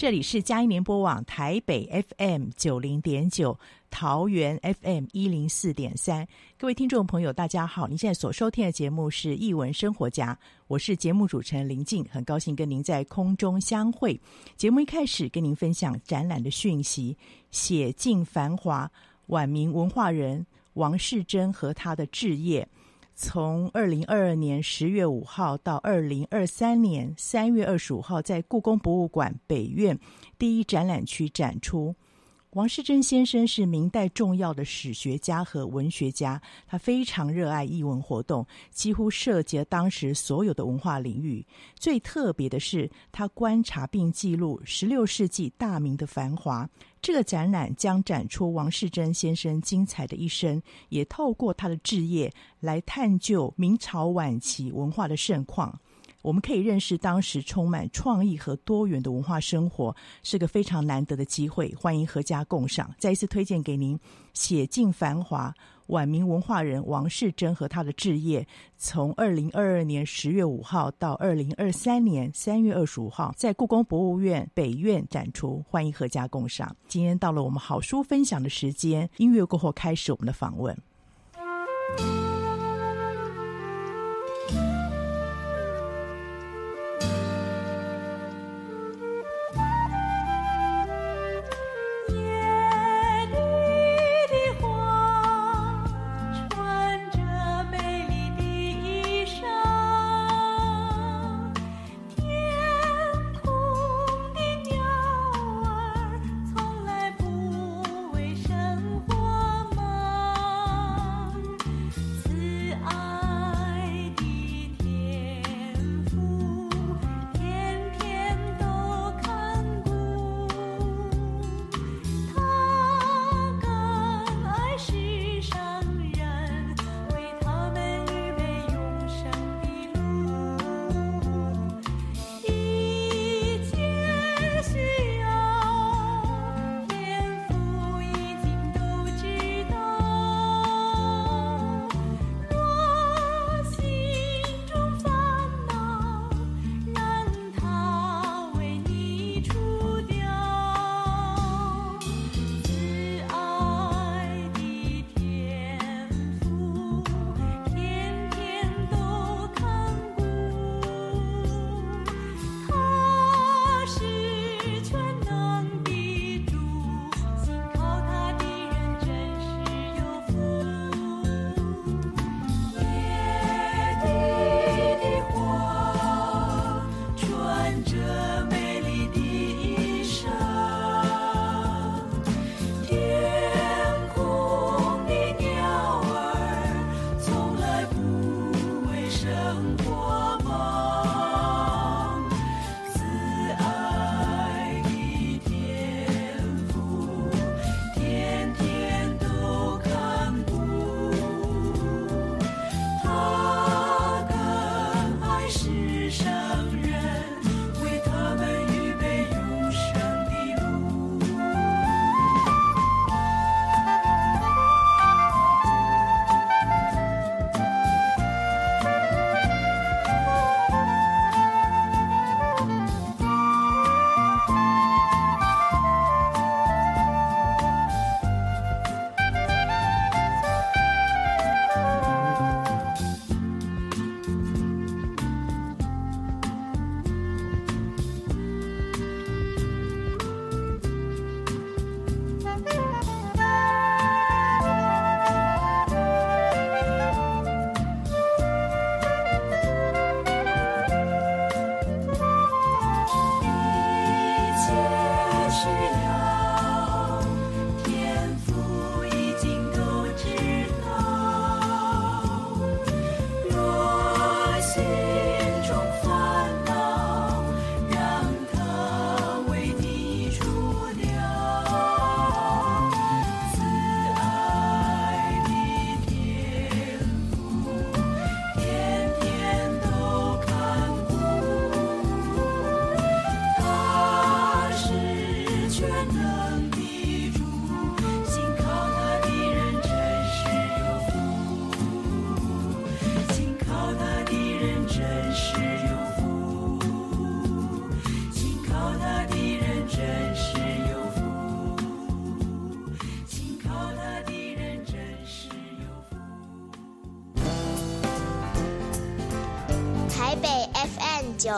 这里是嘉音联播网台北 FM 九零点九，桃园 FM 一零四点三。各位听众朋友，大家好！您现在所收听的节目是《艺文生活家》，我是节目主持人林静，很高兴跟您在空中相会。节目一开始跟您分享展览的讯息：写尽繁华，晚明文化人王世贞和他的置业。从二零二二年十月五号到二零二三年三月二十五号，在故宫博物馆北院第一展览区展出。王世贞先生是明代重要的史学家和文学家，他非常热爱艺文活动，几乎涉及了当时所有的文化领域。最特别的是，他观察并记录十六世纪大明的繁华。这个展览将展出王世贞先生精彩的一生，也透过他的志业来探究明朝晚期文化的盛况。我们可以认识当时充满创意和多元的文化生活，是个非常难得的机会。欢迎阖家共赏。再一次推荐给您《写尽繁华：晚明文化人王世贞和他的志业》，从二零二二年十月五号到二零二三年三月二十五号，在故宫博物院北院展出。欢迎阖家共赏。今天到了我们好书分享的时间，音乐过后开始我们的访问。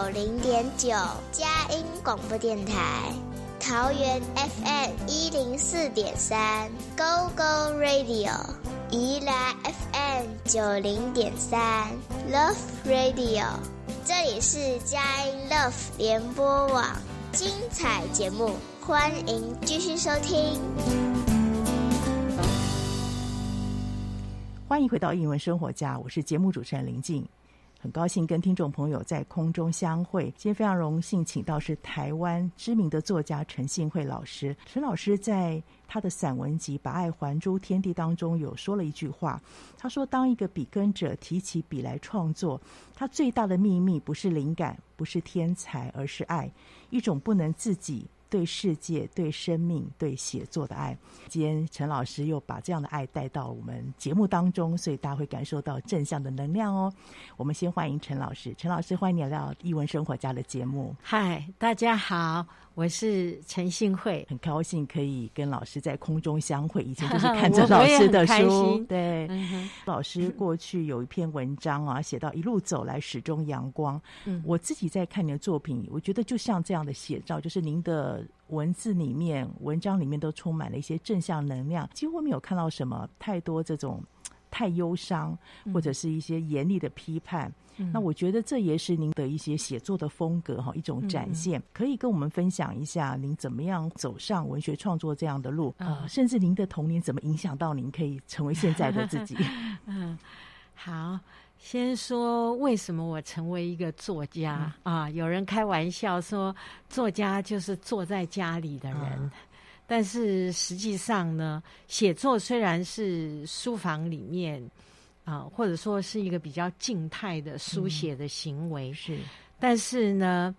九零点九，佳音广播电台。桃园 FM 一零四点三，Go Go Radio；宜兰 FM 九零点三，Love Radio。这里是佳音 Love 联播网，精彩节目，欢迎继续收听。欢迎回到英文生活家，我是节目主持人林静。很高兴跟听众朋友在空中相会。今天非常荣幸，请到是台湾知名的作家陈信惠老师。陈老师在他的散文集《把爱还诸天地》当中有说了一句话，他说：“当一个笔耕者提起笔来创作，他最大的秘密不是灵感，不是天才，而是爱，一种不能自己。”对世界、对生命、对写作的爱，今天陈老师又把这样的爱带到我们节目当中，所以大家会感受到正向的能量哦。我们先欢迎陈老师，陈老师欢迎你来到艺文生活家的节目。嗨，大家好。我是陈信惠，很高兴可以跟老师在空中相会。以前就是 看着老师的书，对。嗯、老师过去有一篇文章啊，写到一路走来始终阳光。嗯，我自己在看您的作品，我觉得就像这样的写照，就是您的文字里面、文章里面都充满了一些正向能量，几乎没有看到什么太多这种太忧伤或者是一些严厉的批判。嗯、那我觉得这也是您的一些写作的风格哈，一种展现。嗯、可以跟我们分享一下您怎么样走上文学创作这样的路，嗯、呃，甚至您的童年怎么影响到您可以成为现在的自己？嗯，好，先说为什么我成为一个作家、嗯、啊？有人开玩笑说，作家就是坐在家里的人，嗯、但是实际上呢，写作虽然是书房里面。啊，或者说是一个比较静态的书写的行为，嗯、是。但是呢，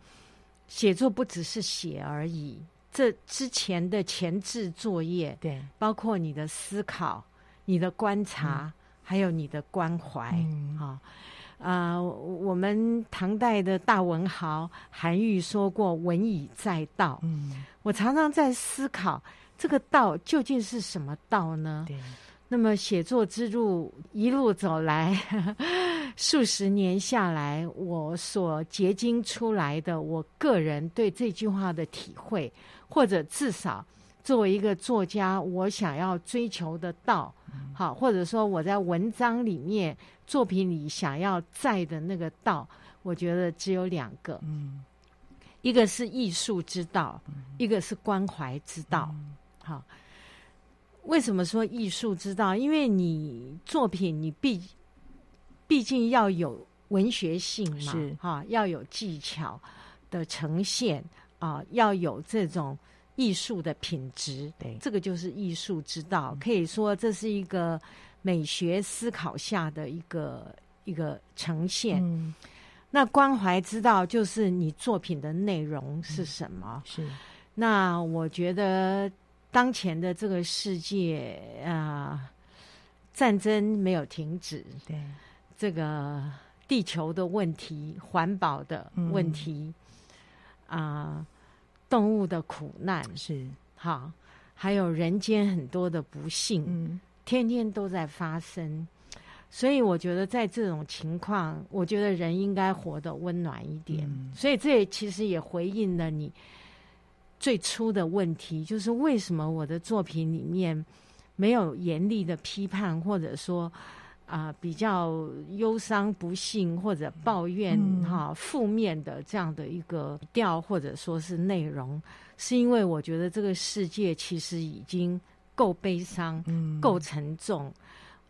写作不只是写而已，这之前的前置作业，对，包括你的思考、你的观察，嗯、还有你的关怀。嗯、啊，啊，我们唐代的大文豪韩愈说过：“文以载道。”嗯，我常常在思考，这个道究竟是什么道呢？对。那么写作之路一路走来，数十年下来，我所结晶出来的，我个人对这句话的体会，或者至少作为一个作家，我想要追求的道，好，或者说我在文章里面、作品里想要在的那个道，我觉得只有两个，嗯，一个是艺术之道，一个是关怀之道，好。为什么说艺术之道？因为你作品，你毕毕竟要有文学性嘛，是哈，要有技巧的呈现啊，要有这种艺术的品质，对，这个就是艺术之道。嗯、可以说，这是一个美学思考下的一个一个呈现。嗯、那关怀之道就是你作品的内容是什么？嗯、是。那我觉得。当前的这个世界啊，战争没有停止，对这个地球的问题、环保的问题、嗯、啊，动物的苦难是好，还有人间很多的不幸，嗯、天天都在发生。所以我觉得，在这种情况，我觉得人应该活得温暖一点。嗯、所以这也其实也回应了你。最初的问题就是为什么我的作品里面没有严厉的批判，或者说啊、呃、比较忧伤、不幸或者抱怨哈负、嗯、面的这样的一个调，或者说是内容，是因为我觉得这个世界其实已经够悲伤、嗯、够沉重。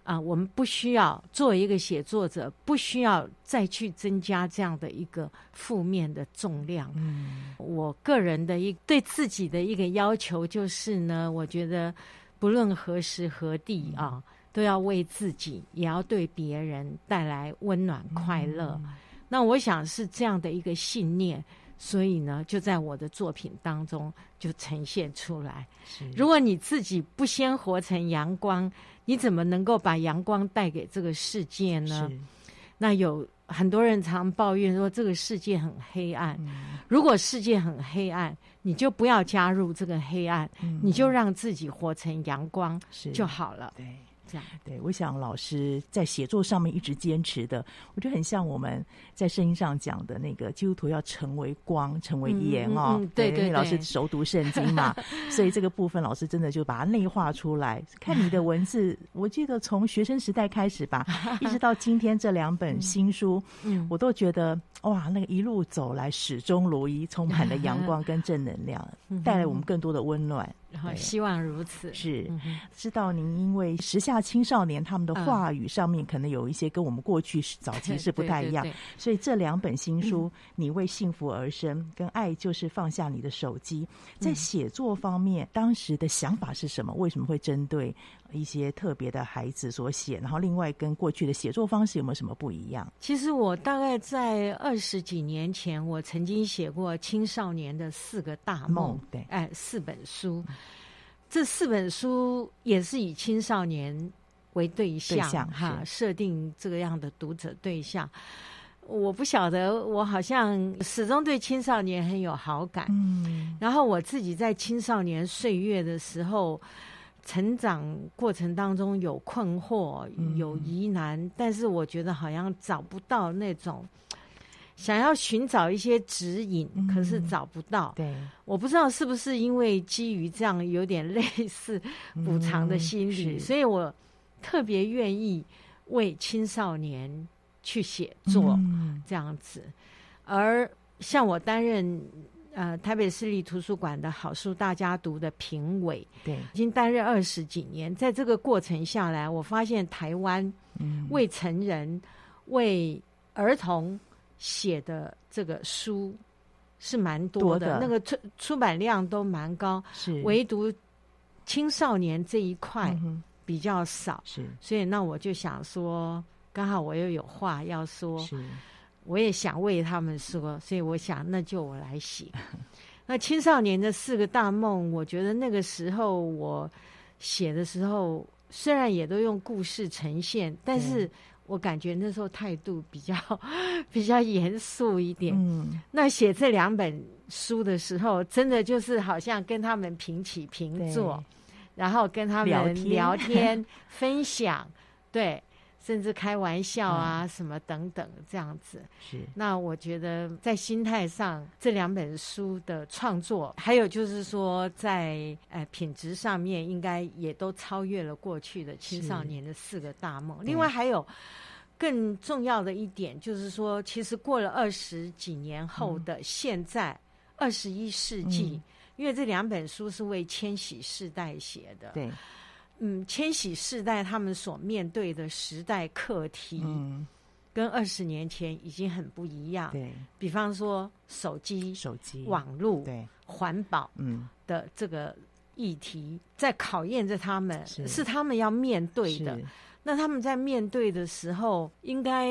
啊，我们不需要作为一个写作者，不需要再去增加这样的一个负面的重量。嗯，我个人的一对自己的一个要求就是呢，我觉得不论何时何地啊，都要为自己，也要对别人带来温暖快乐。嗯，那我想是这样的一个信念。所以呢，就在我的作品当中就呈现出来。是如果你自己不先活成阳光，你怎么能够把阳光带给这个世界呢？那有很多人常抱怨说这个世界很黑暗。嗯、如果世界很黑暗，你就不要加入这个黑暗，嗯、你就让自己活成阳光就好了。对，这样。对，我想老师在写作上面一直坚持的，我觉得很像我们在圣经上讲的那个基督徒要成为光，成为盐哦。嗯嗯嗯、对对，对，老师熟读圣经嘛，所以这个部分老师真的就把它内化出来。看你的文字，我记得从学生时代开始吧，一直到今天这两本 新书，嗯，我都觉得哇，那个一路走来始终如一，充满了阳光跟正能量，带来我们更多的温暖。然后希望如此是，知道您因为时下青少年他们的话语上面可能有一些跟我们过去早期 是不太一样，所以这两本新书《你为幸福而生》跟《爱就是放下你的手机》在写作方面，当时的想法是什么？为什么会针对一些特别的孩子所写？然后另外跟过去的写作方式有没有什么不一样？其实我大概在二十几年前，我曾经写过青少年的四个大梦，对，哎，四本书。这四本书也是以青少年为对象，对象哈，设定这个样的读者对象。我不晓得，我好像始终对青少年很有好感。嗯，然后我自己在青少年岁月的时候，成长过程当中有困惑，有疑难，嗯，但是我觉得好像找不到那种。想要寻找一些指引，可是找不到。嗯、对，我不知道是不是因为基于这样有点类似补偿的心理，嗯、所以我特别愿意为青少年去写作这样子。嗯、而像我担任呃台北市立图书馆的好书大家读的评委，对，已经担任二十几年，在这个过程下来，我发现台湾为成人、为儿童。写的这个书是蛮多的，多的那个出出版量都蛮高，是。唯独青少年这一块比较少，是、嗯、所以那我就想说，刚好我又有话要说，是我也想为他们说，所以我想那就我来写。那青少年的四个大梦，我觉得那个时候我写的时候，虽然也都用故事呈现，但是。我感觉那时候态度比较 比较严肃一点。嗯，那写这两本书的时候，真的就是好像跟他们平起平坐，然后跟他们聊天，聊天分享，对。甚至开玩笑啊，什么等等这样子。是。那我觉得在心态上，这两本书的创作，还有就是说在呃品质上面，应该也都超越了过去的青少年的四个大梦。另外还有更重要的一点，就是说，其实过了二十几年后的现在，二十一世纪，因为这两本书是为千禧世代写的。对。嗯，千禧世代他们所面对的时代课题，嗯，跟二十年前已经很不一样。对，比方说手机、手机、网络、对。环保，嗯。的这个议题，在考验着他们，是，是他们要面对的。那他们在面对的时候，应该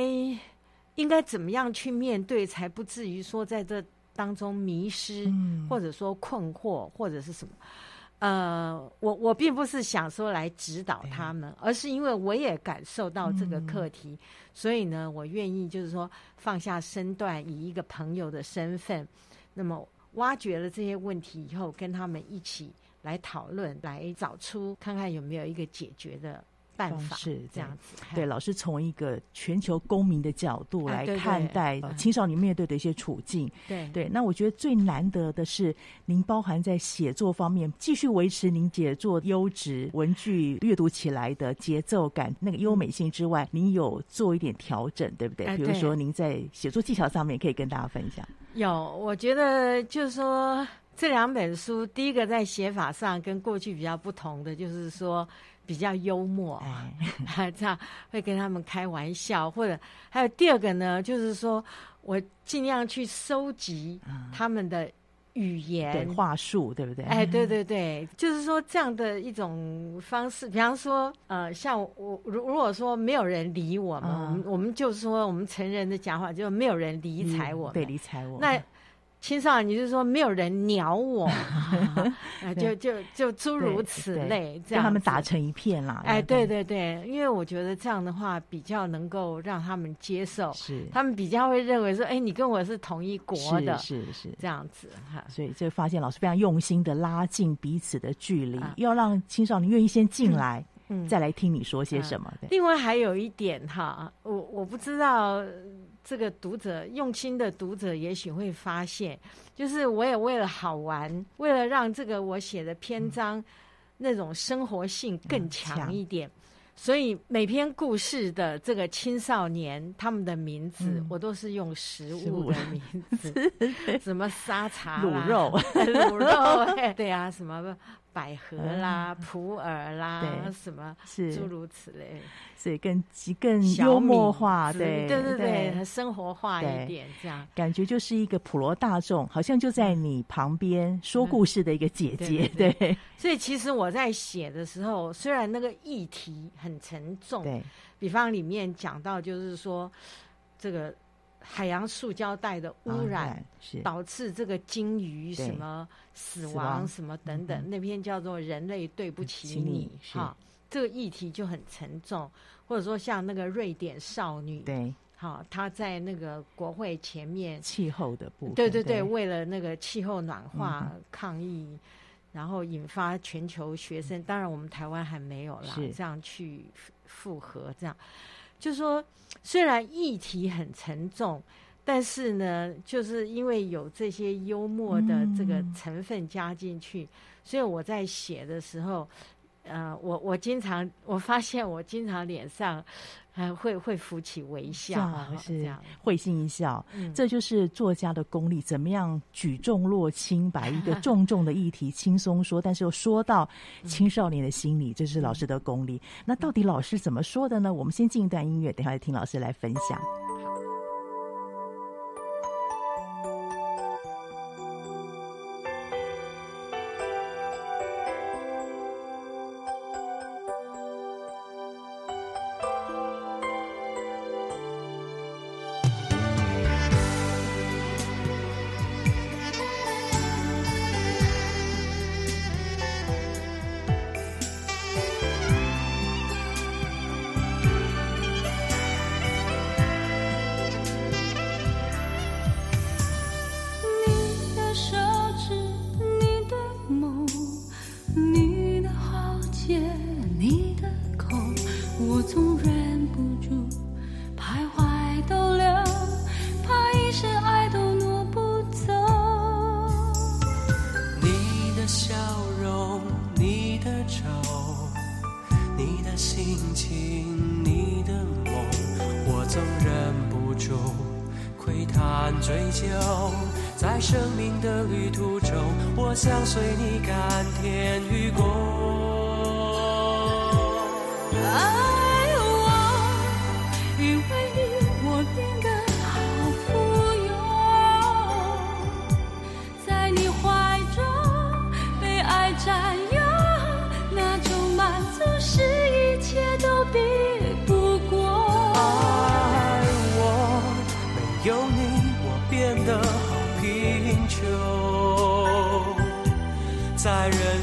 应该怎么样去面对，才不至于说在这当中迷失，嗯，或者说困惑，或者是什么？呃，我我并不是想说来指导他们，而是因为我也感受到这个课题，嗯、所以呢，我愿意就是说放下身段，以一个朋友的身份，那么挖掘了这些问题以后，跟他们一起来讨论，来找出看看有没有一个解决的。办法是这样子，对，老师从一个全球公民的角度来看待青少年面对的一些处境，对对。那我觉得最难得的是，您包含在写作方面，继续维持您写作优质文具阅读起来的节奏感，那个优美性之外，您有做一点调整，对不对？比如说您在写作技巧上面可以跟大家分享。有，我觉得就是说这两本书，第一个在写法上跟过去比较不同的，就是说。比较幽默啊，哎、这样会跟他们开玩笑，或者还有第二个呢，就是说我尽量去收集他们的语言、对话术，对不对？哎，对对对，就是说这样的一种方式。比方说，呃，像我如如果说没有人理我们，嗯、我们我们就说我们成人的讲话，就没有人理睬我们，对，理睬我。那青少年，你就是说没有人鸟我，就就就诸如此类，这样让他们打成一片啦。哎，对对。对，因为我觉得这样的话比较能够让他们接受，是。他们比较会认为说，哎，你跟我是同一国的，是是，是。这样子哈。所以就发现老师非常用心的拉近彼此的距离，要让青少年愿意先进来。嗯，再来听你说些什么。对，另外还有一点哈，我我不知道这个读者用心的读者也许会发现，就是我也为了好玩，为了让这个我写的篇章。嗯那种生活性更强一点，所以每篇故事的这个青少年他们的名字，我都是用食物的名字，什么沙茶、卤肉、卤肉，对啊，什么百合啦、普洱啦，什么是。诸如此类。所以更更幽默化，对对对对，生活化一点，这样。感觉就是一个普罗大众，好像就在你旁边说故事的一个姐姐，对。所以其实我在写的时候，虽然那个议题很沉重，对，比方里面讲到就是说这个海洋塑胶袋的污染，是。导致这个鲸鱼什么死亡什么等等，那篇叫做《人类对不起你》哈。这个议题就很沉重，或者说像那个瑞典少女，对，好，她在那个国会前面，气候的部分，对对对，对为了那个气候暖化抗议，嗯、然后引发全球学生，嗯、当然我们台湾还没有啦，这样去复合，这样，就说虽然议题很沉重，但是呢，就是因为有这些幽默的这个成分加进去，嗯、所以我在写的时候。呃，我我经常我发现我经常脸上还会会浮起微笑，是这样会心一笑。嗯，这就是作家的功力，怎么样举重若轻，把一个 重重的议题轻松说，但是又说到青少年的心理，这是老师的功力。那到底老师怎么说的呢？我们先进一段音乐，等下再听老师来分享。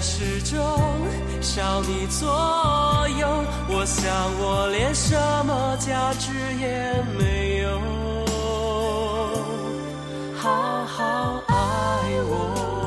始终少你左右我想我连什么价值也没有。好好爱我。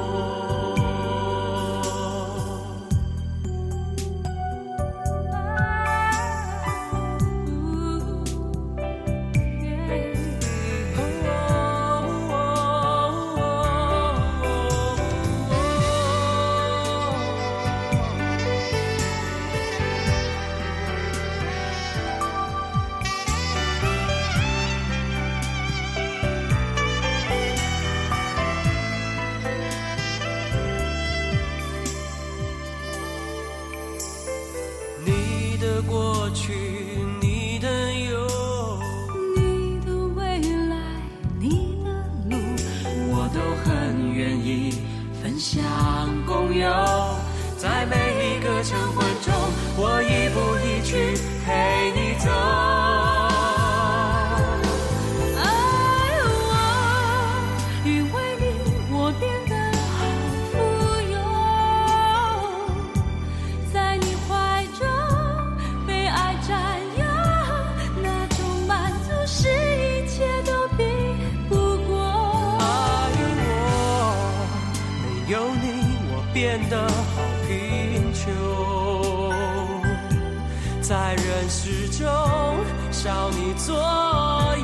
左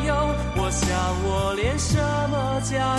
右，我想我连什么家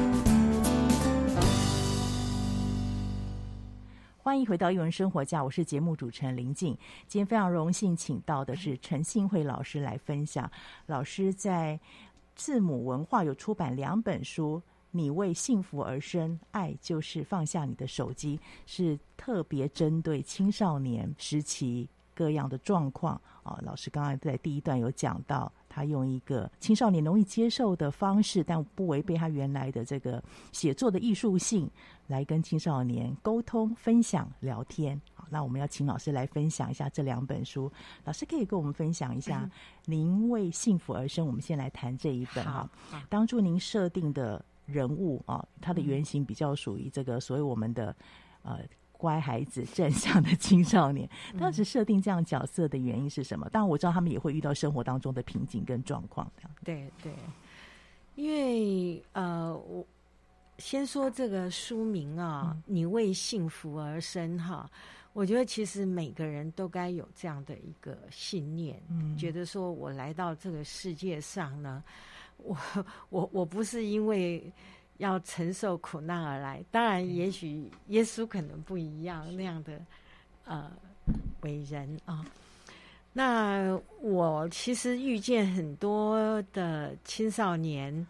欢迎回到《艺文生活家》，我是节目主持人林静。今天非常荣幸请到的是陈信惠老师来分享。老师在字母文化有出版两本书，《你为幸福而生》，爱就是放下你的手机，是特别针对青少年时期各样的状况啊。老师刚刚在第一段有讲到。他用一个青少年容易接受的方式，但不违背他原来的这个写作的艺术性，来跟青少年沟通、分享、聊天。好，那我们要请老师来分享一下这两本书。老师可以跟我们分享一下，您为幸福而生。我们先来谈这一本哈。当初您设定的人物啊，他的原型比较属于这个所谓我们的呃。乖孩子、正向的青少年，当时设定这样角色的原因是什么？当然我知道他们也会遇到生活当中的瓶颈跟状况。对对，因为呃，我先说这个书名啊，嗯，“你为幸福而生”哈，我觉得其实每个人都该有这样的一个信念，嗯，觉得说我来到这个世界上呢，我我我不是因为。要承受苦难而来，当然，也许耶稣可能不一样那样的呃伟人啊。那我其实遇见很多的青少年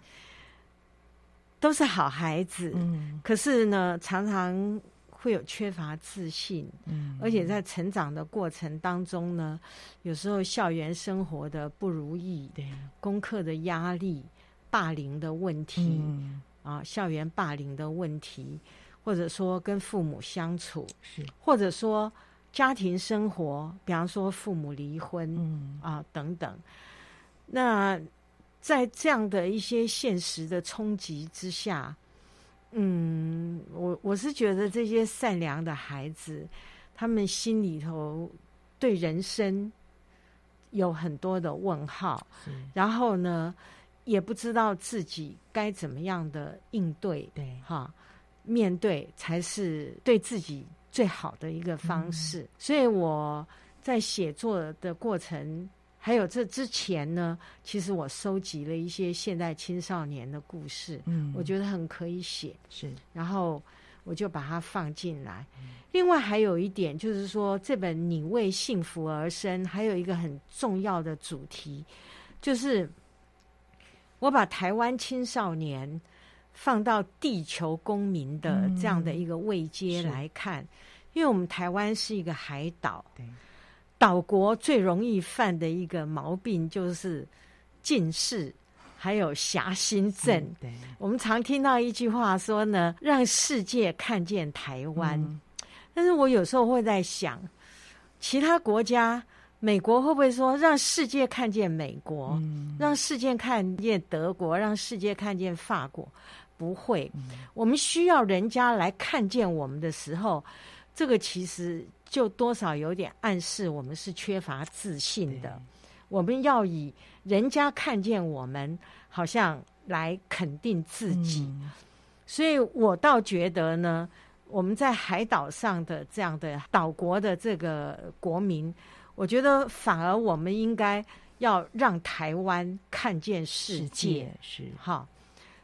都是好孩子，嗯，可是呢，常常会有缺乏自信，嗯，而且在成长的过程当中呢，有时候校园生活的不如意，对，功课的压力、霸凌的问题，嗯啊，校园霸凌的问题，或者说跟父母相处，是，或者说家庭生活，比方说父母离婚，嗯啊等等。那在这样的一些现实的冲击之下，嗯，我我是觉得这些善良的孩子，他们心里头对人生有很多的问号，然后呢，也不知道自己该怎么样的应对，对哈，面对才是对自己最好的一个方式。嗯、所以我在写作的过程，还有这之前呢，其实我收集了一些现代青少年的故事，嗯，我觉得很可以写，是，然后我就把它放进来。嗯、另外还有一点就是说，这本《你为幸福而生》还有一个很重要的主题，就是。我把台湾青少年放到地球公民的这样的一个位阶来看，嗯、因为我们台湾是一个海岛，对，岛国最容易犯的一个毛病就是近视，还有侠心症。嗯、对，我们常听到一句话说呢，让世界看见台湾。嗯、但是我有时候会在想，其他国家，美国会不会说让世界看见美国，嗯、让世界看见德国，让世界看见法国？不会，嗯、我们需要人家来看见我们的时候，这个其实就多少有点暗示我们是缺乏自信的。我们要以人家看见我们，好像来肯定自己。嗯、所以我倒觉得呢，我们在海岛上的这样的岛国的这个国民，我觉得反而我们应该要让台湾看见世界，是哈。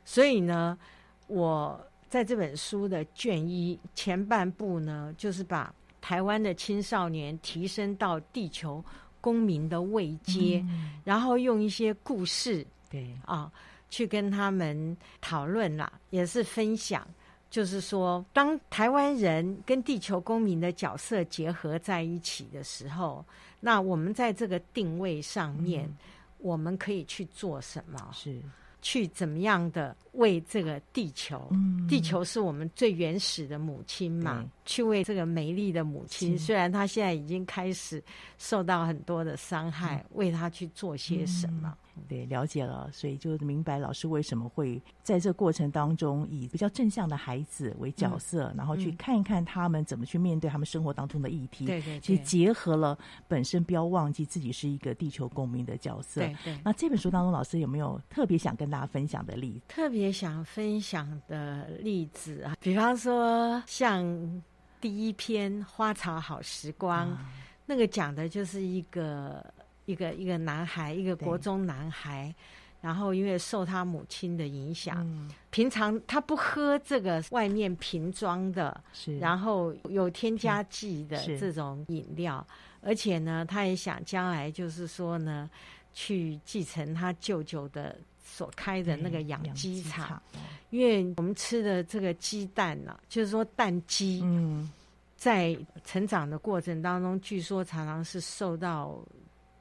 所以呢，我在这本书的卷一前半部呢，就是把台湾的青少年提升到地球公民的位阶，嗯、然后用一些故事，对啊，去跟他们讨论啦，也是分享，就是说，当台湾人跟地球公民的角色结合在一起的时候，那我们在这个定位上面，嗯、我们可以去做什么？是。去怎么样的为这个地球？嗯、地球是我们最原始的母亲嘛？去为这个美丽的母亲，虽然她现在已经开始受到很多的伤害，嗯、为她去做些什么？嗯对，了解了，所以就明白老师为什么会在这过程当中以比较正向的孩子为角色，嗯、然后去看一看他们怎么去面对他们生活当中的议题。对对，其实结合了本身不要忘记自己是一个地球公民的角色。对对。那这本书当中，老师有没有特别想跟大家分享的例子？特别想分享的例子啊，比方说像第一篇《花草好时光》，嗯、那个讲的就是一个。一个一个男孩，一个国中男孩，然后因为受他母亲的影响，嗯、平常他不喝这个外面瓶装的，是。然后有添加剂的这种饮料，而且呢，他也想将来就是说呢，去继承他舅舅的所开的那个养鸡场，因为我们吃的这个鸡蛋呢、啊，就是说蛋鸡，嗯，在成长的过程当中，据说常常是受到。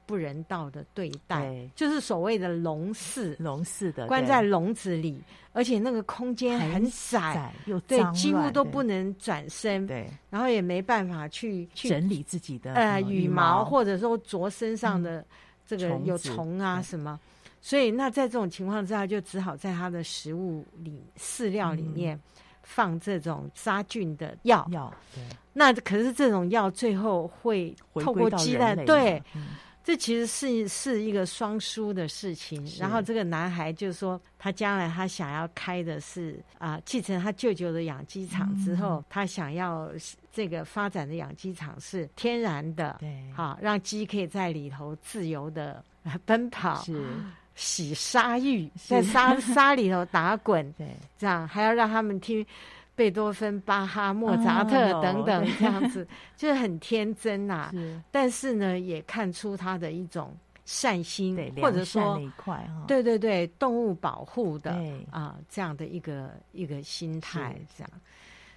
不人道的对待，对。就是所谓的笼饲，笼饲的关在笼子里，而且那个空间很窄，很窄又对，几乎都不能转身，对，然后也没办法去去整理自己的呃羽毛，或者说啄身上的这个有虫啊什么，嗯、所以那在这种情况之下，就只好在他的食物里饲料里面放这种杀菌的药。药，对，那可是这种药最后会透过鸡蛋对。嗯。这其实是是一个双输的事情。然后这个男孩就说，他将来他想要开的是啊，继承他舅舅的养鸡场之后，嗯、他想要这个发展的养鸡场是天然的，对，好让鸡可以在里头自由的奔跑，是洗沙浴，在沙沙 里头打滚，对，这样还要让他们听。贝多芬、巴哈、莫扎特等等，这样子、哦、就是很天真呐、啊。但是呢，也看出他的一种善心，对或者说，哦、对对对，动物保护的对啊，这样的一个一个心态，这样。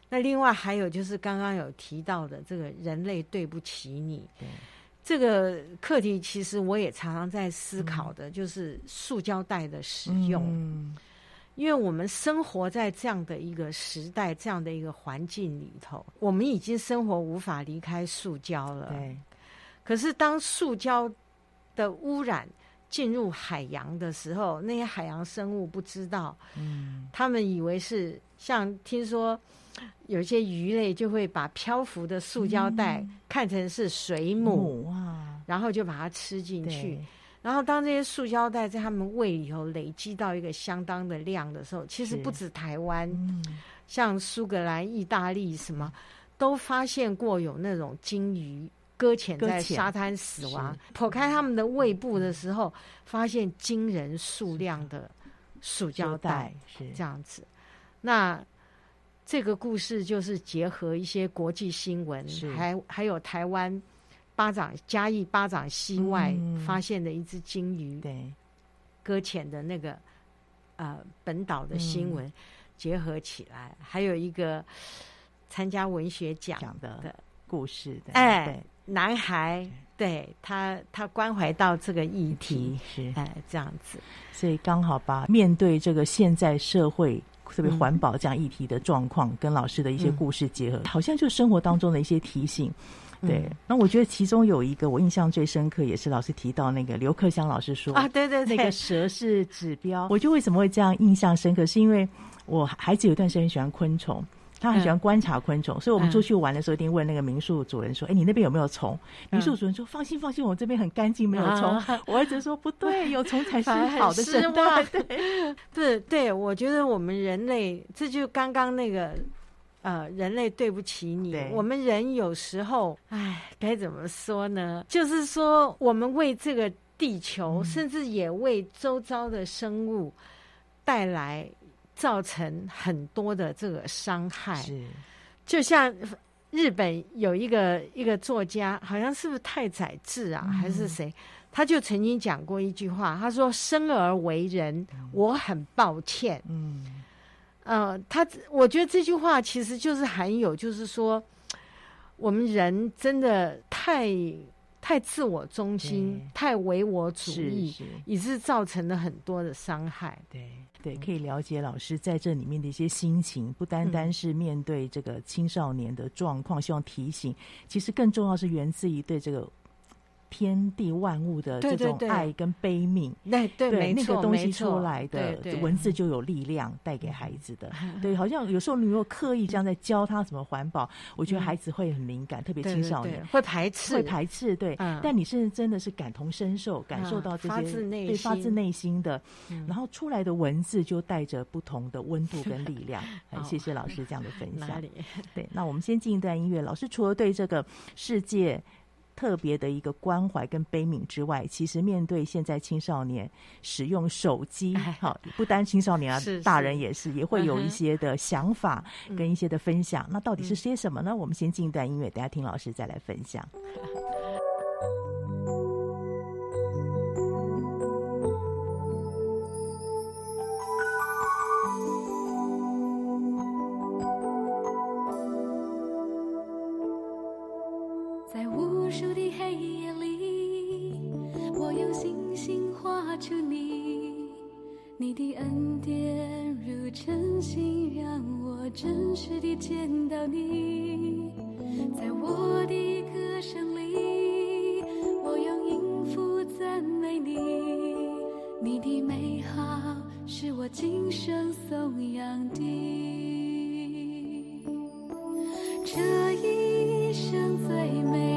那另外还有就是刚刚有提到的这个人类对不起你，对这个课题，其实我也常常在思考的，就是塑胶袋的使用。嗯因为我们生活在这样的一个时代，这样的一个环境里头，我们已经生活无法离开塑胶了。对。可是当塑胶的污染进入海洋的时候，那些海洋生物不知道，嗯，他们以为是像听说有些鱼类就会把漂浮的塑胶袋看成是水母，嗯，然后就把它吃进去。然后，当这些塑胶袋在他们胃里头累积到一个相当的量的时候，其实不止台湾，嗯、像苏格兰、意大利什么，都发现过有那种鲸鱼搁浅在沙滩死亡。剖开他们的胃部的时候，发现惊人数量的塑胶袋，是。这样子。那这个故事就是结合一些国际新闻，是。还还有台湾。巴掌嘉义巴掌西外发现的一只鲸鱼，嗯、对，搁浅的那个呃本岛的新闻结合起来，嗯、还有一个参加文学奖的的故事的，哎，男孩，对。他他关怀到这个议题，是。哎这样子，所以刚好把面对这个现在社会特别环保这样议题的状况，嗯、跟老师的一些故事结合，嗯、好像就生活当中的一些提醒。对，那我觉得其中有一个我印象最深刻，也是老师提到那个刘克襄老师说啊，对对对，那个蛇是指标。我就为什么会这样印象深刻，是因为我孩子有一段时间喜欢昆虫，他很喜欢观察昆虫，嗯、所以我们出去玩的时候一定问那个民宿主人说：“哎、嗯，你那边有没有虫？”民宿主人说：“放心放心，我这边很干净，没有虫。嗯” 我儿子说：“不对，有虫才是好的生态。” 对，对对，我觉得我们人类，这就刚刚那个。呃，人类对不起你。我们人有时候，哎，该怎么说呢？就是说，我们为这个地球，嗯、甚至也为周遭的生物带来造成很多的这个伤害。是，就像日本有一个一个作家，好像是不是太宰治啊，嗯、还是谁？他就曾经讲过一句话，他说：“生而为人，我很抱歉。”嗯。呃，他我觉得这句话其实就是含有，就是说，我们人真的太太自我中心，太唯我主义，以致造成了很多的伤害。对对，可以了解老师在这里面的一些心情，不单单是面对这个青少年的状况，希望提醒，其实更重要是源自于对这个。天地万物的这种爱跟悲悯，对对对，那个东西出来的文字就有力量带给孩子的。对，好像有时候你如果刻意这样在教他怎么环保，我觉得孩子会很敏感，特别青少年会排斥，会排斥。对，但你是真的是感同身受，感受到这些对发自内心的，然后出来的文字就带着不同的温度跟力量。很谢谢老师这样的分享。对，那我们先进一段音乐。老师除了对这个世界。特别的一个关怀跟悲悯之外，其实面对现在青少年使用手机，好，不单青少年啊，大人也是，也会有一些的想法跟一些的分享。嗯、那到底是些什么呢？嗯、我们先进一段音乐，等下听老师再来分享。求你的恩典如晨星，让我真实地见到你。在我的歌声里，我用音符赞美你。你的美好是我今生颂扬的。这一生最美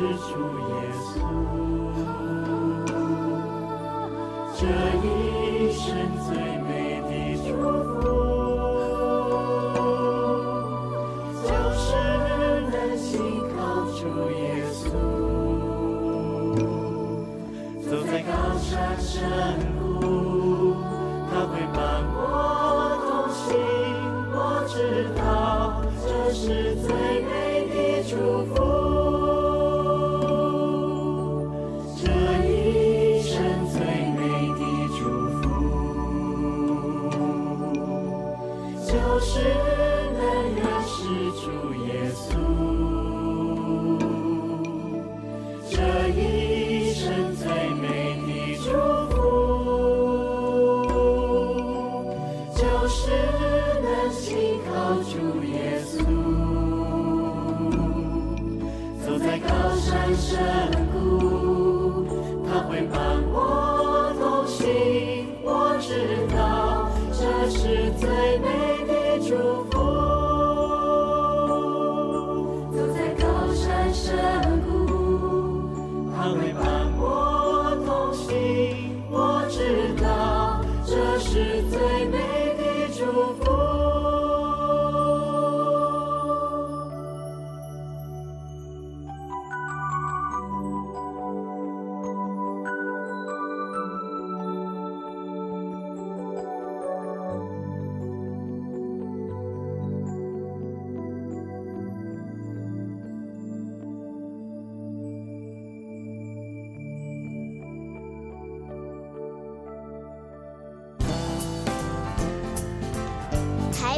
主耶稣，这一生最美的祝福，就是能心靠主耶稣，走在高山深。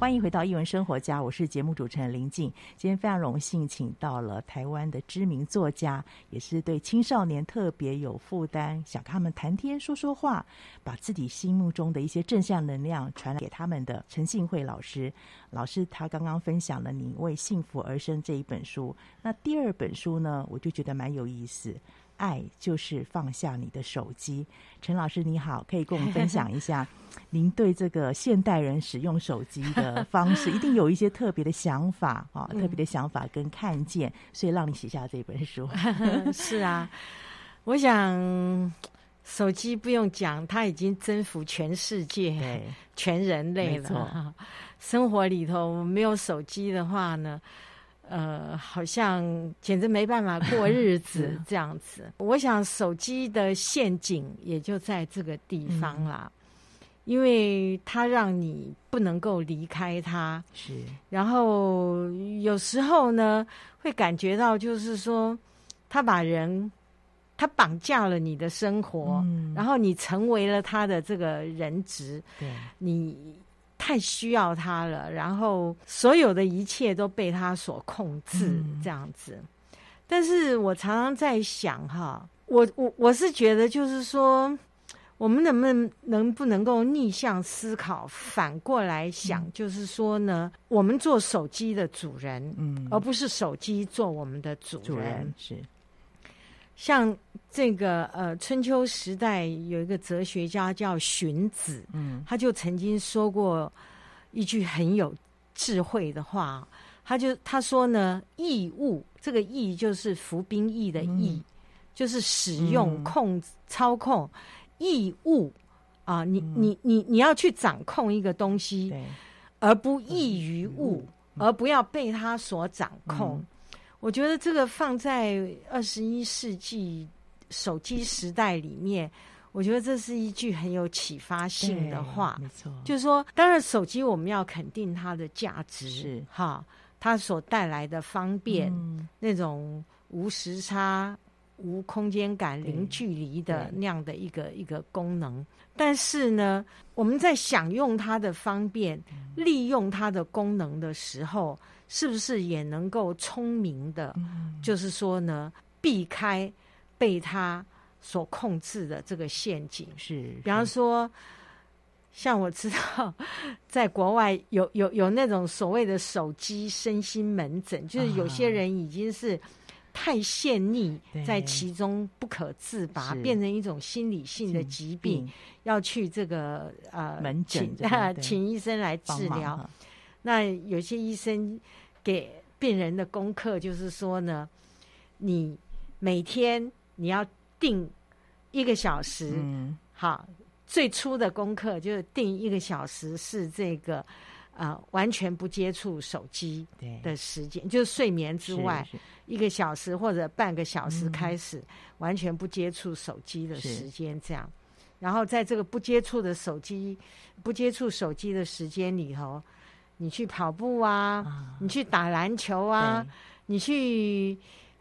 欢迎回到艺文生活家，我是节目主持人林静。今天非常荣幸，请到了台湾的知名作家，也是对青少年特别有负担，想跟他们谈天说说话，把自己心目中的一些正向能量传来给他们的陈信惠老师。老师他刚刚分享了《你为幸福而生》这一本书，那第二本书呢，我就觉得蛮有意思。爱就是放下你的手机。陈老师你好，可以跟我们分享一下 您对这个现代人使用手机的方式，一定有一些特别的想法啊，特别的想法跟看见，所以让你写下这本书。是啊，我想手机不用讲，它已经征服全世界、全人类了。生活里头没有手机的话呢？呃，好像简直没办法过日子 这样子。我想手机的陷阱也就在这个地方啦，嗯、因为它让你不能够离开它。是，然后有时候呢，会感觉到就是说，他把人，他绑架了你的生活，嗯、然后你成为了他的这个人质。对，你。太需要他了，然后所有的一切都被他所控制，这样子。嗯、但是我常常在想，哈，我我我是觉得，就是说，我们能不能能不能够逆向思考，反过来想，嗯、就是说呢，我们做手机的主人，嗯，而不是手机做我们的主人，主人是。像这个呃，春秋时代有一个哲学家叫荀子，嗯，他就曾经说过一句很有智慧的话，他就他说呢，义务这个义就是服兵役的役，嗯、就是使用控、嗯、操控。义务啊，你你你你要去掌控一个东西，而不异于物，嗯、而不要被他所掌控。嗯我觉得这个放在二十一世纪手机时代里面，我觉得这是一句很有启发性的话。没错，就是说，当然手机我们要肯定它的价值，是哈，它所带来的方便，嗯、那种无时差、无空间感、零距离的那样的一个一个功能。但是呢，我们在享用它的方便、嗯、利用它的功能的时候。是不是也能够聪明的，嗯、就是说呢，避开被他所控制的这个陷阱？是，比方说，像我知道，在国外有有有那种所谓的手机身心门诊，就是有些人已经是太陷溺在其中不可自拔，变成一种心理性的疾病，要去这个呃门诊请请医生来治疗。那有些医生。给病人的功课就是说呢，你每天你要定一个小时，嗯，好，最初的功课就是定一个小时是这个啊、呃，完全不接触手机的时间，就是睡眠之外，一个小时或者半个小时开始、嗯、完全不接触手机的时间，这样。然后在这个不接触的手机、不接触手机的时间里头，你去跑步啊，啊你去打篮球啊，你去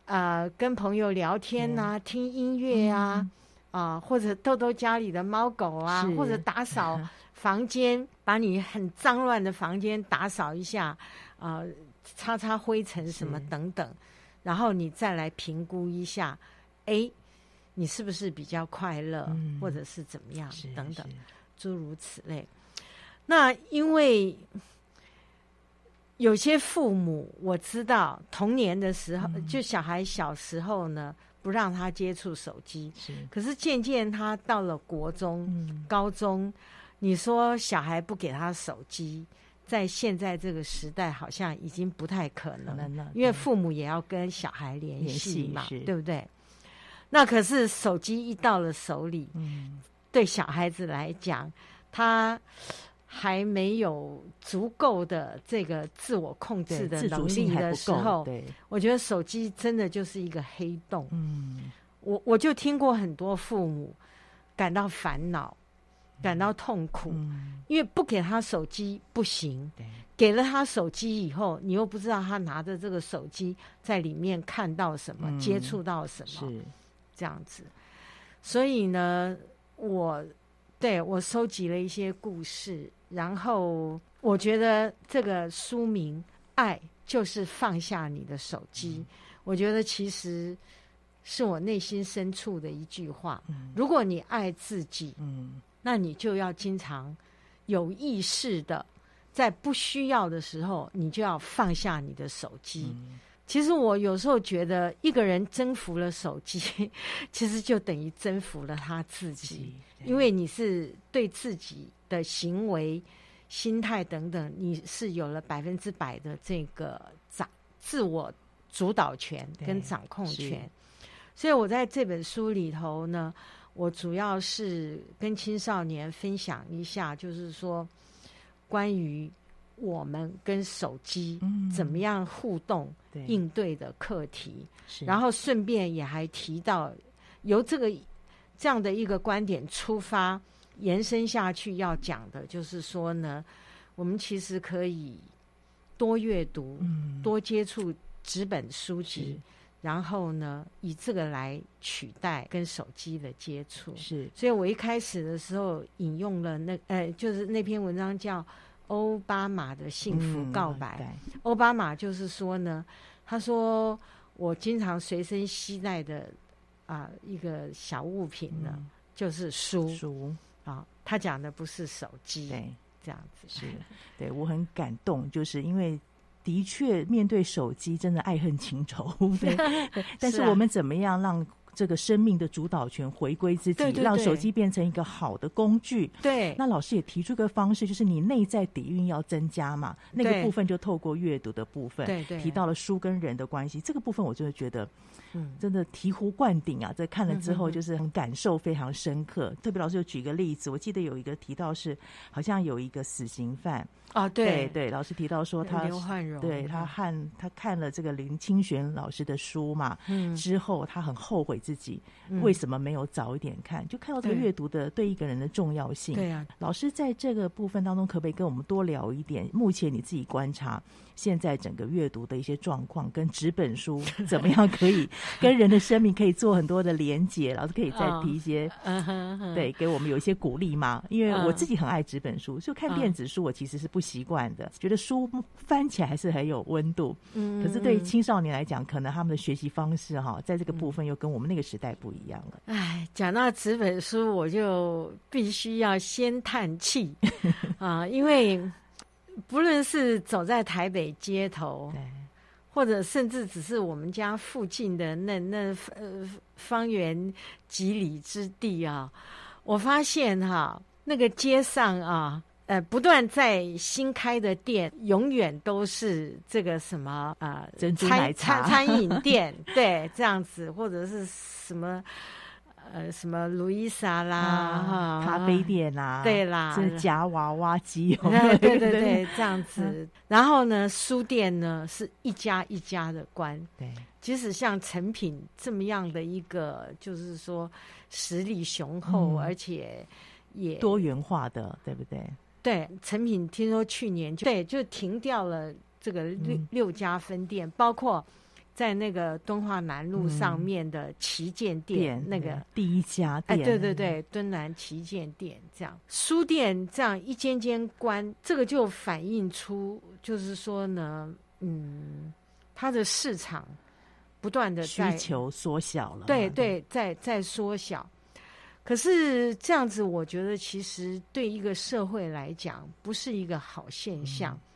呃跟朋友聊天啊，听音乐啊。嗯啊，或者逗逗家里的猫狗啊，或者打 扫房间，把你很脏乱的房间打扫一下，啊，擦擦灰尘什么等等，然后你再来评估一下，哎，你是不是比较快乐，嗯、或者是怎么样等等，诸如此类。那因为有些父母我知道，童年的时候，嗯、就小孩小时候呢。不让他接触手机，是。可是渐渐他到了国中、嗯、高中，你说小孩不给他手机，在现在这个时代好像已经不太可能了，嗯、因为父母也要跟小孩联系嘛，对不对？那可是手机一到了手里，嗯、对小孩子来讲，他。还没有足够的这个自我控制的能力的时候，我觉得手机真的就是一个黑洞。嗯，我我就听过很多父母感到烦恼、感到痛苦，嗯，因为不给他手机不行。对，给了他手机以后，你又不知道他拿着这个手机在里面看到什么、嗯、接触到什么，是这样子。所以呢，我对我收集了一些故事。然后我觉得这个书名“爱就是放下你的手机”，嗯、我觉得其实是我内心深处的一句话。嗯、如果你爱自己，嗯，那你就要经常有意识的，在不需要的时候，你就要放下你的手机。嗯、其实我有时候觉得，一个人征服了手机，其实就等于征服了他自己，因为你是对自己。的行为、心态等等，你是有了百分之百的这个掌自我主导权跟掌控权。所以我在这本书里头呢，我主要是跟青少年分享一下，就是说关于我们跟手机怎么样互动、应对的课题。然后顺便也还提到，由这个这样的一个观点出发。延伸下去要讲的就是说呢，我们其实可以多阅读，嗯、多接触纸本书籍，然后呢，以这个来取代跟手机的接触。是，所以我一开始的时候引用了那呃，就是那篇文章叫《奥巴马的幸福告白》。欧、嗯、巴马就是说呢，他说我经常随身携带的啊、呃、一个小物品呢，嗯、就是书。书啊，他讲的不是手机，对，这样子。是，对我很感动，就是因为的确面对手机真的爱恨情仇，对，但是我们怎么样让？这个生命的主导权回归自己，对对对，让手机变成一个好的工具。对，那老师也提出一个方式，就是你内在底蕴要增加嘛。那个部分就透过阅读的部分，对对，提到了书跟人的关系。这个部分我真的觉得，嗯，真的醍醐灌顶啊！这看了之后就是很感受非常深刻。特别老师有举个例子，我记得有一个提到是，好像有一个死刑犯。啊，对对，对，老师提到说他刘汉荣，对他和他看了这个林清玄老师的书嘛，嗯，之后他很后悔自己为什么没有早一点看，嗯、就看到这个阅读的对一个人的重要性。对啊，老师在这个部分当中，可不可以跟我们多聊一点？目前你自己观察现在整个阅读的一些状况，跟纸本书 怎么样可以跟人的生命可以做很多的连结？老师可以再提一些，对，给我们有一些鼓励吗？因为我自己很爱纸本书，就看电子书，我其实是不。不习惯的，觉得书翻起来还是很有温度。嗯，可是对于青少年来讲，可能他们的学习方式哈，在这个部分又跟我们那个时代不一样了。哎，讲到纸本书，我就必须要先叹气 啊，因为不论是走在台北街头，对，或者甚至只是我们家附近的那那呃方圆几里之地啊，我发现哈，那个街上啊。呃，不断在新开的店，永远都是这个什么啊，呃、珍珠奶茶餐餐餐饮店，对，这样子，或者是什么呃什么路易莎啦，哈、咖啡店啦，对啦，这夹娃娃机，对对 对这样子。然后呢，书店呢是一家一家的关。对，即使像成品这么样的一个，就是说实力雄厚，嗯、而且也多元化的，对不对？对，成品听说去年就对就停掉了这个六、嗯、六家分店，包括。在那个敦化南路上面的旗舰店，嗯、那个第一家店，哎，对对对，敦南旗舰店这样，书店这样一间间关，这个就反映出，就是说呢，嗯，它的市场不断的需求缩小了，对对，在在缩小。可是这样子，我觉得其实对一个社会来讲，不是一个好现象。嗯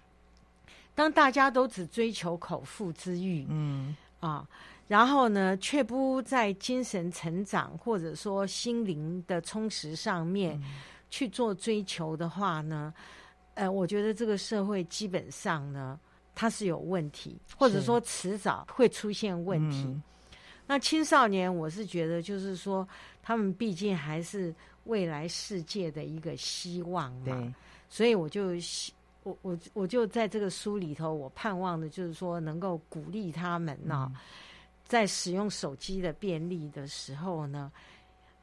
当大家都只追求口腹之欲，嗯啊，然后呢，却不在精神成长或者说心灵的充实上面去做追求的话呢，呃，我觉得这个社会基本上呢，它是有问题，或者说迟早会出现问题。嗯、那青少年，我是觉得就是说，他们毕竟还是未来世界的一个希望嘛，所以我就。我我我就在这个书里头，我盼望的就是说，能够鼓励他们呢，在使用手机的便利的时候呢，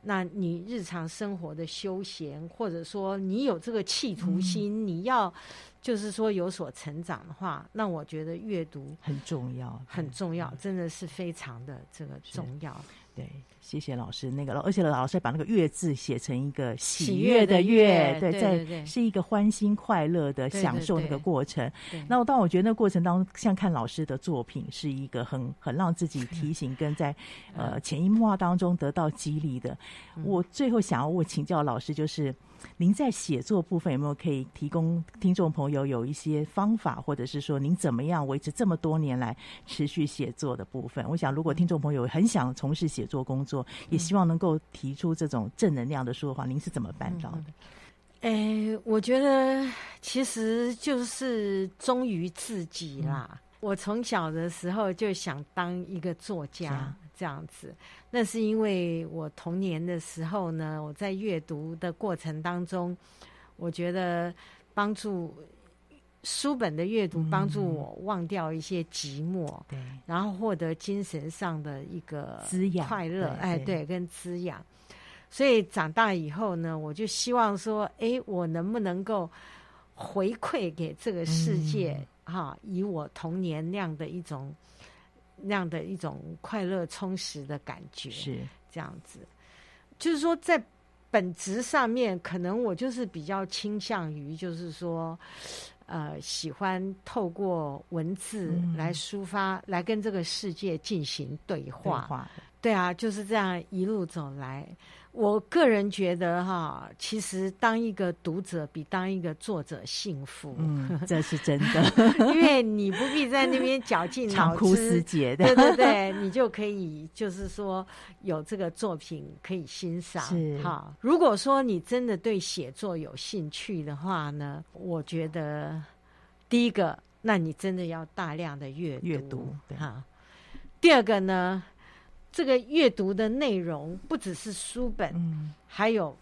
那你日常生活的休闲，或者说你有这个企图心，你要就是说有所成长的话，那我觉得阅读很重要，很重要，真的是非常的这个重要。对，谢谢老师。那个，而且老师还把那个“悦”字写成一个喜悦的“悦”，对，在是一个欢欣快乐的享受那个过程。那我当我觉得那个过程当中，像看老师的作品，是一个很很让自己提醒跟在 呃潜移默化当中得到激励的。我最后想要我请教老师，就是。您在写作部分有没有可以提供听众朋友有一些方法，或者是说您怎么样维持这么多年来持续写作的部分？我想，如果听众朋友很想从事写作工作，也希望能够提出这种正能量的说话，您是怎么办到的？哎，我觉得其实就是忠于自己啦。嗯、我从小的时候就想当一个作家。这样子，那是因为我童年的时候呢，我在阅读的过程当中，我觉得帮助书本的阅读帮助我忘掉一些寂寞，对、嗯，然后获得精神上的一个滋养、快乐，哎，对，跟滋养。所以长大以后呢，我就希望说，哎，我能不能够回馈给这个世界，哈、嗯，以我童年那样的一种。那样的一种快乐充实的感觉是。这样子，就是说在本质上面，可能我就是比较倾向于，就是说，呃，喜欢透过文字来抒发，嗯、来跟这个世界进行对话。对话。对啊，就是这样一路走来。我个人觉得哈，其实当一个读者比当一个作者幸福，嗯，这是真的，因为你不必在那边绞尽脑汁，长枯思竭的，对对对，你就可以就是说有这个作品可以欣赏。是哈，如果说你真的对写作有兴趣的话呢，我觉得第一个，那你真的要大量的阅阅读哈。第二个呢？这个阅读的内容不只是书本，嗯，还有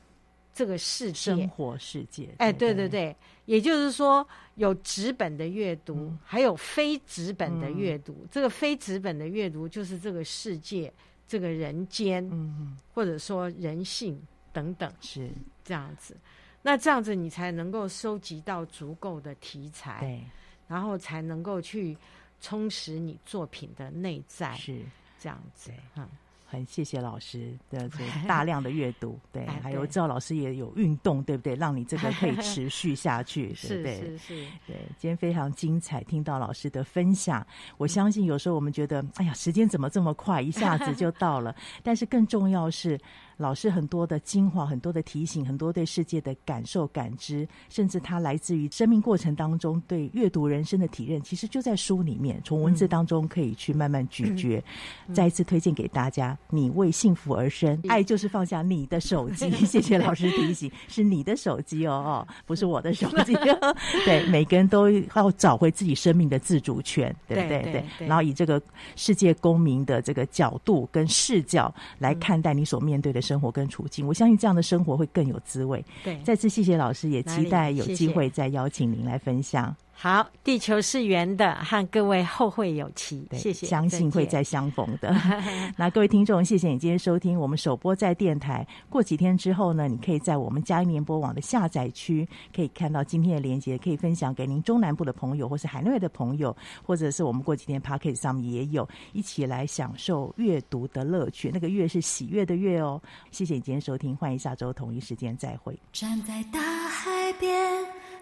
这个世界，生活世界。哎，对对？对，也就是说，有纸本的阅读，嗯、还有非纸本的阅读。嗯、这个非纸本的阅读，就是这个世界、这个人间，嗯，或者说人性等等，是。这样子。那这样子，你才能够收集到足够的题材，对，然后才能够去充实你作品的内在，是。这样子，哈，很谢谢老师的 这大量的阅读，对，还有赵老师也有运动，对不对？让你这个可以持续下去，对不对？是是是，对。今天非常精彩，听到老师的分享，我相信有时候我们觉得，哎呀，时间怎么这么快，一下子就到了，但是更重要是。老师很多的精华，很多的提醒，很多对世界的感受、感知，甚至它来自于生命过程当中对阅读人生的体认，其实就在书里面，从文字当中可以去慢慢咀嚼。嗯、再一次推荐给大家，《你为幸福而生》，嗯、爱就是放下你的手机。谢谢老师提醒，是你的手机哦，哦，不是我的手机。对，每个人都要找回自己生命的自主权，对不对？对，对，对。然后以这个世界公民的这个角度跟视角来看待你所面对的。生活跟处境。我相信这样的生活会更有滋味。对，再次谢谢老师，也期待有机会再邀请您来分享。好，地球是圆的，和各位后会有期。对谢谢，相信会再相逢的。那各位听众，谢谢你今天收听我们首播在电台。过几天之后呢，你可以在我们嘉音联播网的下载区可以看到今天的连接，可以分享给您中南部的朋友，或是海内外的朋友，或者是我们过几天 Podcast 上面也有，一起来享受阅读的乐趣。那个阅是喜悦的阅哦。谢谢你今天收听，欢迎下周同一时间再会。站在大海边。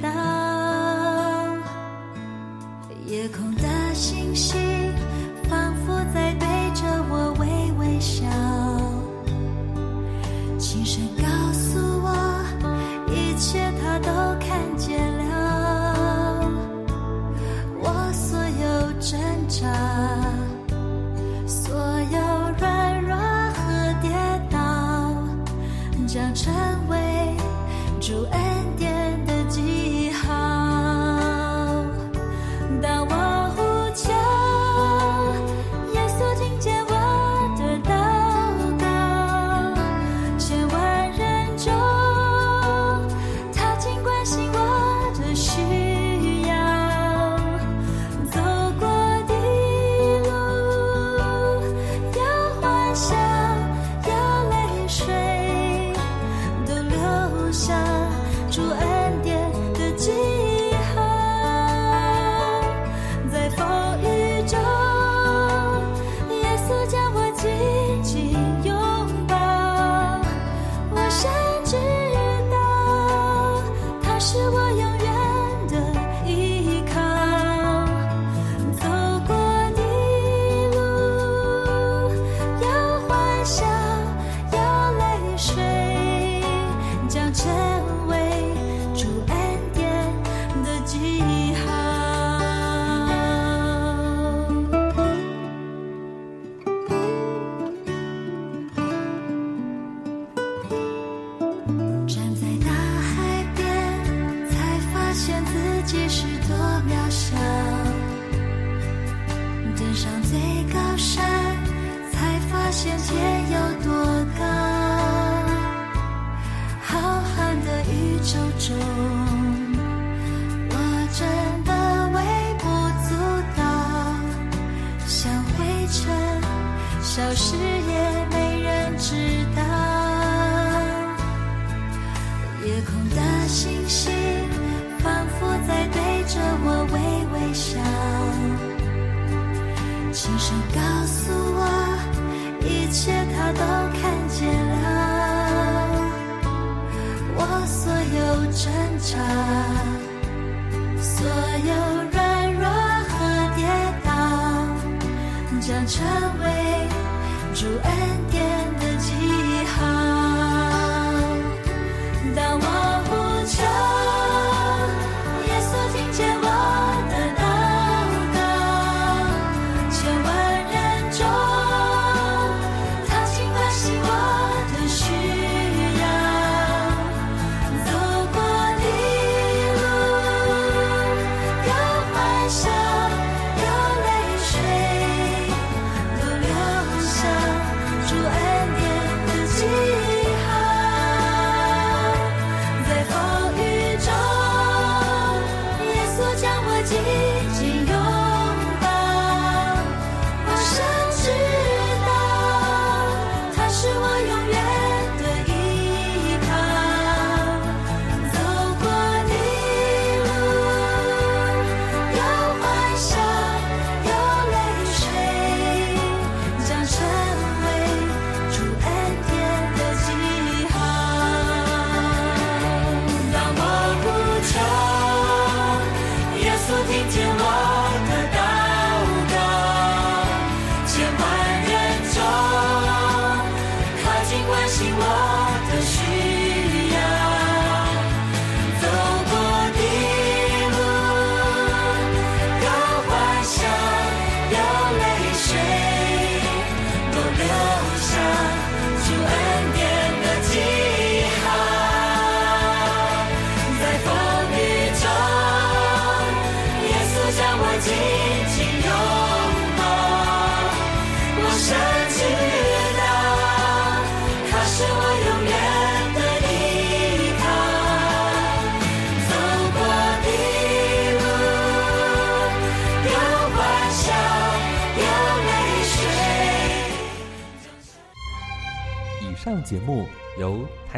道。星星。仿佛在对着我微微笑，轻声告诉我，一切他都看见了。我所有挣扎，